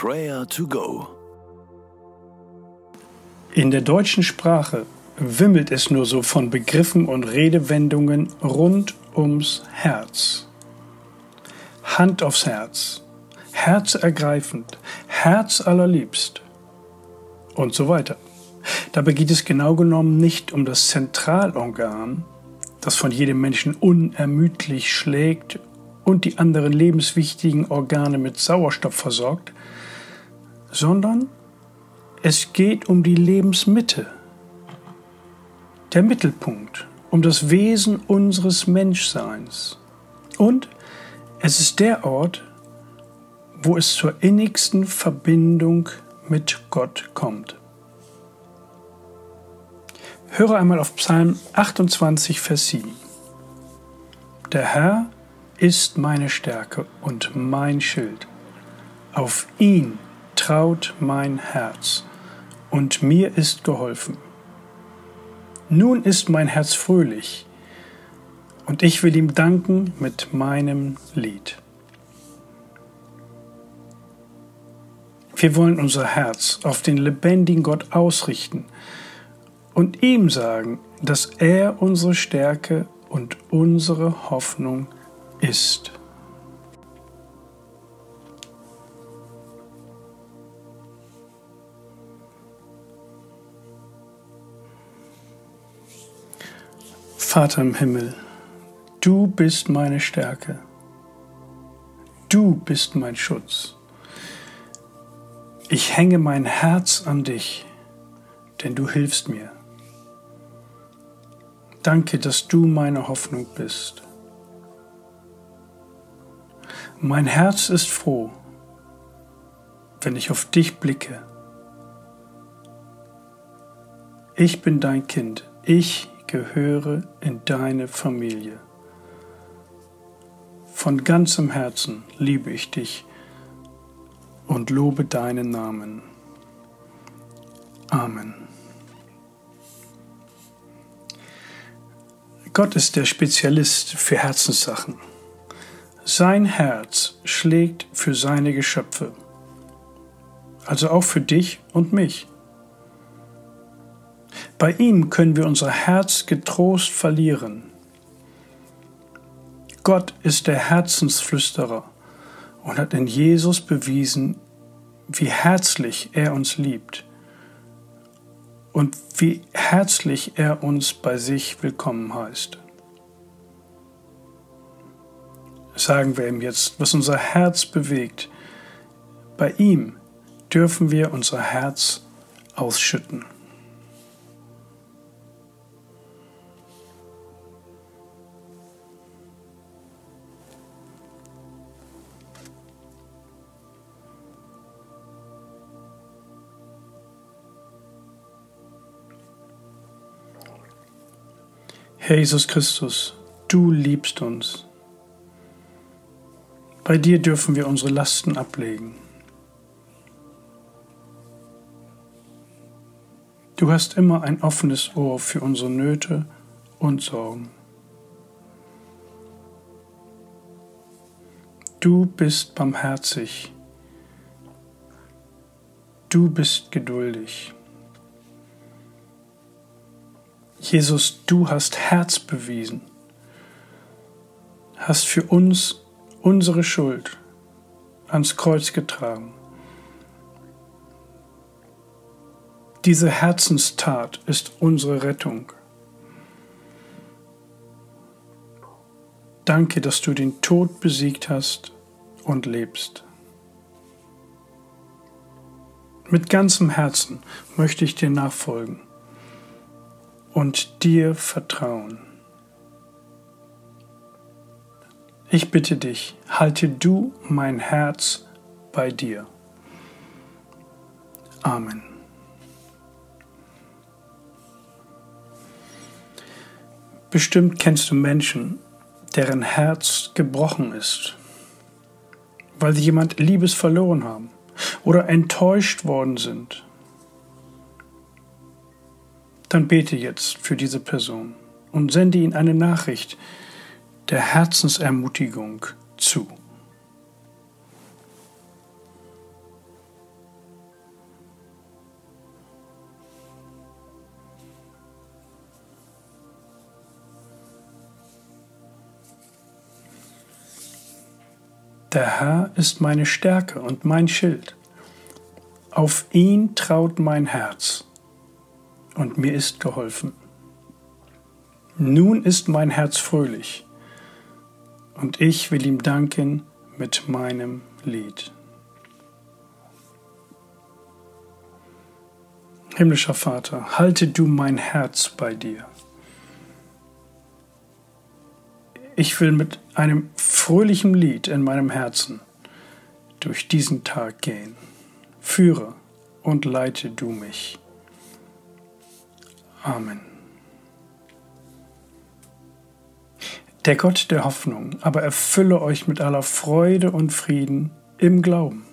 Prayer to Go. In der deutschen Sprache wimmelt es nur so von Begriffen und Redewendungen rund ums Herz. Hand aufs Herz, herzergreifend, herzallerliebst und so weiter. Dabei geht es genau genommen nicht um das Zentralorgan, das von jedem Menschen unermüdlich schlägt und die anderen lebenswichtigen Organe mit Sauerstoff versorgt, sondern es geht um die Lebensmitte, der Mittelpunkt, um das Wesen unseres Menschseins. Und es ist der Ort, wo es zur innigsten Verbindung mit Gott kommt. Höre einmal auf Psalm 28, Vers 7. Der Herr ist meine Stärke und mein Schild. Auf ihn traut mein Herz und mir ist geholfen. Nun ist mein Herz fröhlich und ich will ihm danken mit meinem Lied. Wir wollen unser Herz auf den lebendigen Gott ausrichten und ihm sagen, dass er unsere Stärke und unsere Hoffnung ist. Vater im Himmel, du bist meine Stärke. Du bist mein Schutz. Ich hänge mein Herz an dich, denn du hilfst mir. Danke, dass du meine Hoffnung bist. Mein Herz ist froh, wenn ich auf dich blicke. Ich bin dein Kind. Ich gehöre in deine Familie. Von ganzem Herzen liebe ich dich und lobe deinen Namen. Amen. Gott ist der Spezialist für Herzenssachen. Sein Herz schlägt für seine Geschöpfe, also auch für dich und mich. Bei ihm können wir unser Herz getrost verlieren. Gott ist der Herzensflüsterer und hat in Jesus bewiesen, wie herzlich er uns liebt und wie herzlich er uns bei sich willkommen heißt. Sagen wir ihm jetzt, was unser Herz bewegt. Bei ihm dürfen wir unser Herz ausschütten. Herr Jesus Christus, du liebst uns. Bei dir dürfen wir unsere Lasten ablegen. Du hast immer ein offenes Ohr für unsere Nöte und Sorgen. Du bist barmherzig. Du bist geduldig. Jesus, du hast Herz bewiesen, hast für uns unsere Schuld ans Kreuz getragen. Diese Herzenstat ist unsere Rettung. Danke, dass du den Tod besiegt hast und lebst. Mit ganzem Herzen möchte ich dir nachfolgen und dir vertrauen. Ich bitte dich, halte du mein Herz bei dir. Amen. Bestimmt kennst du Menschen, deren Herz gebrochen ist, weil sie jemand Liebes verloren haben oder enttäuscht worden sind dann bete jetzt für diese Person und sende ihnen eine Nachricht der Herzensermutigung zu. Der Herr ist meine Stärke und mein Schild. Auf ihn traut mein Herz, und mir ist geholfen. Nun ist mein Herz fröhlich, und ich will ihm danken mit meinem Lied. Himmlischer Vater, halte du mein Herz bei dir. Ich will mit einem fröhlichen Lied in meinem Herzen durch diesen Tag gehen. Führe und leite du mich. Amen. Der Gott der Hoffnung aber erfülle euch mit aller Freude und Frieden im Glauben,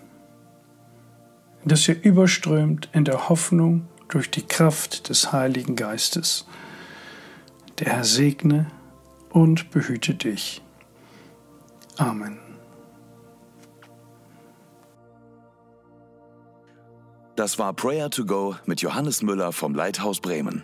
dass ihr überströmt in der Hoffnung durch die Kraft des Heiligen Geistes. Der Herr segne und behüte dich. Amen. Das war Prayer to Go mit Johannes Müller vom Leithaus Bremen.